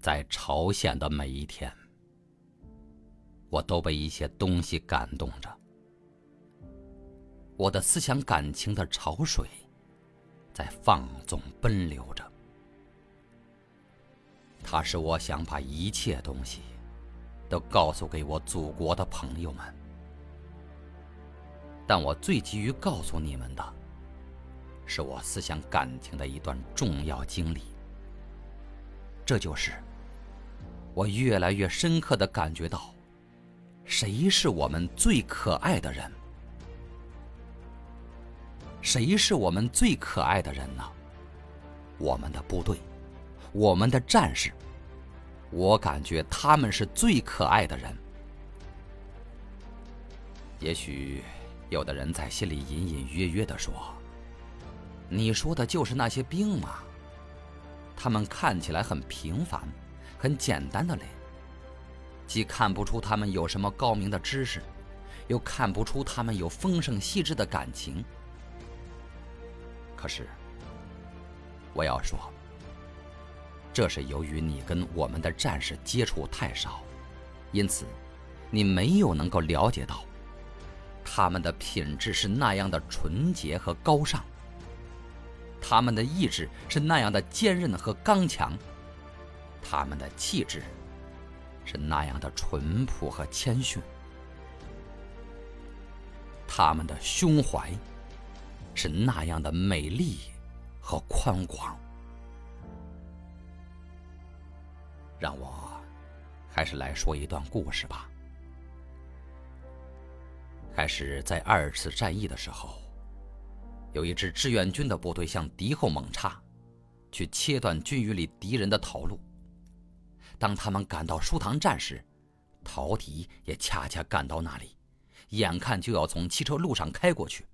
在朝鲜的每一天，我都被一些东西感动着。我的思想感情的潮水在放纵奔流着。它使我想把一切东西都告诉给我祖国的朋友们。但我最急于告诉你们的，是我思想感情的一段重要经历。这就是。我越来越深刻的感觉到，谁是我们最可爱的人？谁是我们最可爱的人呢？我们的部队，我们的战士。我感觉他们是最可爱的人。也许有的人在心里隐隐约约的说：“你说的就是那些兵吗？他们看起来很平凡。”很简单的嘞，既看不出他们有什么高明的知识，又看不出他们有丰盛细致的感情。可是，我要说，这是由于你跟我们的战士接触太少，因此，你没有能够了解到，他们的品质是那样的纯洁和高尚，他们的意志是那样的坚韧和刚强。他们的气质是那样的淳朴和谦逊，他们的胸怀是那样的美丽和宽广。让我还是来说一段故事吧。开始在二次战役的时候，有一支志愿军的部队向敌后猛插，去切断军营里敌人的逃路。当他们赶到书堂站时，陶迪也恰恰赶到那里，眼看就要从汽车路上开过去。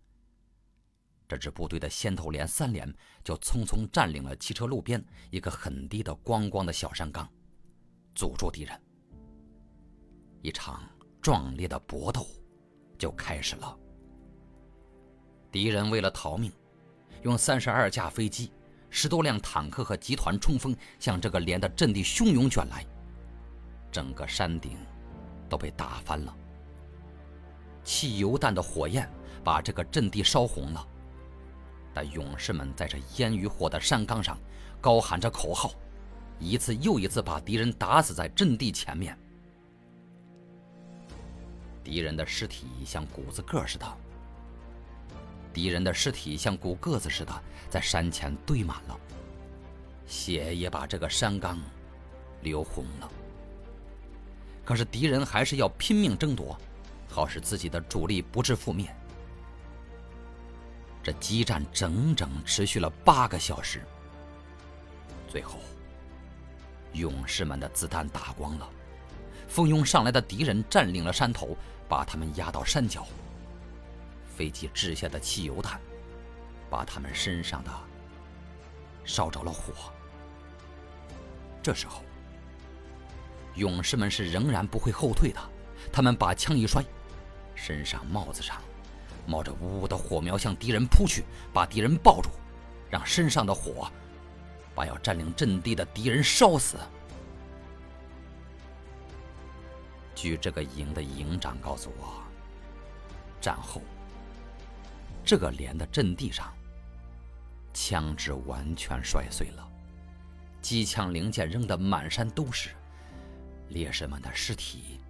这支部队的先头连、三连就匆匆占领了汽车路边一个很低的光光的小山岗，阻住敌人。一场壮烈的搏斗就开始了。敌人为了逃命，用三十二架飞机。十多辆坦克和集团冲锋向这个连的阵地汹涌卷来，整个山顶都被打翻了。汽油弹的火焰把这个阵地烧红了，但勇士们在这烟与火的山岗上高喊着口号，一次又一次把敌人打死在阵地前面。敌人的尸体像谷子个似的。敌人的尸体像骨个子似的在山前堆满了，血也把这个山岗流红了。可是敌人还是要拼命争夺，好使自己的主力不致覆灭。这激战整整持续了八个小时，最后勇士们的子弹打光了，蜂拥上来的敌人占领了山头，把他们压到山脚。飞机掷下的汽油弹，把他们身上的烧着了火。这时候，勇士们是仍然不会后退的。他们把枪一摔，身上帽子上冒着呜呜的火苗，向敌人扑去，把敌人抱住，让身上的火把要占领阵地的敌人烧死。据这个营的营长告诉我，战后。这个连的阵地上，枪支完全摔碎了，机枪零件扔得满山都是，烈士们的尸体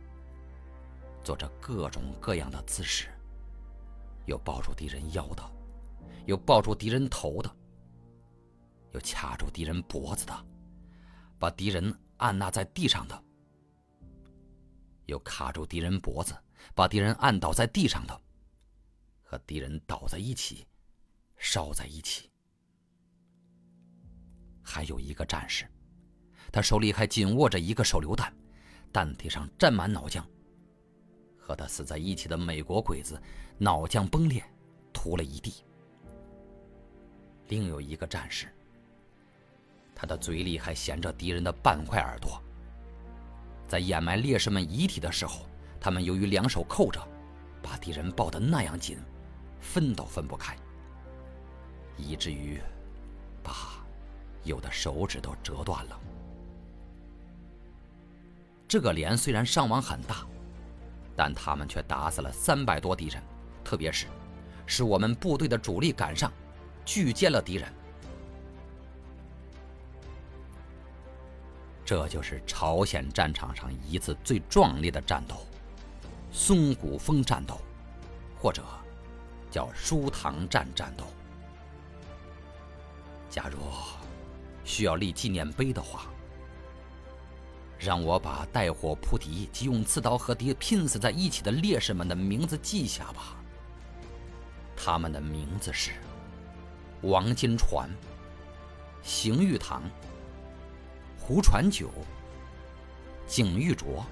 做着各种各样的姿势，有抱住敌人腰的，有抱住敌人头的，有掐住敌人脖子的，把敌人按捺在地上的，有卡住敌人脖子，把敌人按倒在地上的。和敌人倒在一起，烧在一起。还有一个战士，他手里还紧握着一个手榴弹，弹体上沾满脑浆。和他死在一起的美国鬼子，脑浆崩裂，涂了一地。另有一个战士，他的嘴里还衔着敌人的半块耳朵。在掩埋烈士们遗体的时候，他们由于两手扣着，把敌人抱得那样紧。分都分不开，以至于把有的手指都折断了。这个连虽然伤亡很大，但他们却打死了三百多敌人，特别是使我们部队的主力赶上，拒歼了敌人。这就是朝鲜战场上一次最壮烈的战斗——松骨峰战斗，或者叫舒塘站战斗。假如需要立纪念碑的话，让我把带火扑敌及用刺刀和敌拼死在一起的烈士们的名字记下吧。他们的名字是：王金传、邢玉堂。胡传九、景玉卓、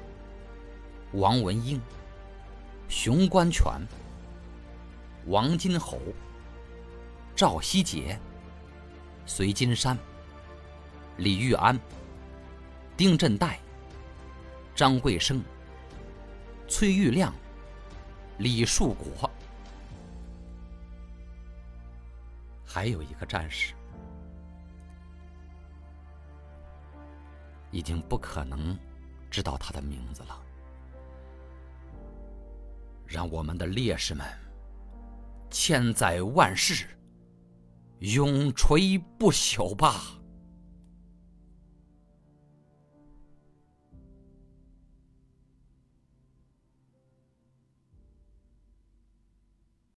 王文英、熊关全、王金侯、赵希杰、隋金山、李玉安、丁振岱、张贵生、崔玉亮、李树国，还有一个战士。已经不可能知道他的名字了。让我们的烈士们千载万世永垂不朽吧。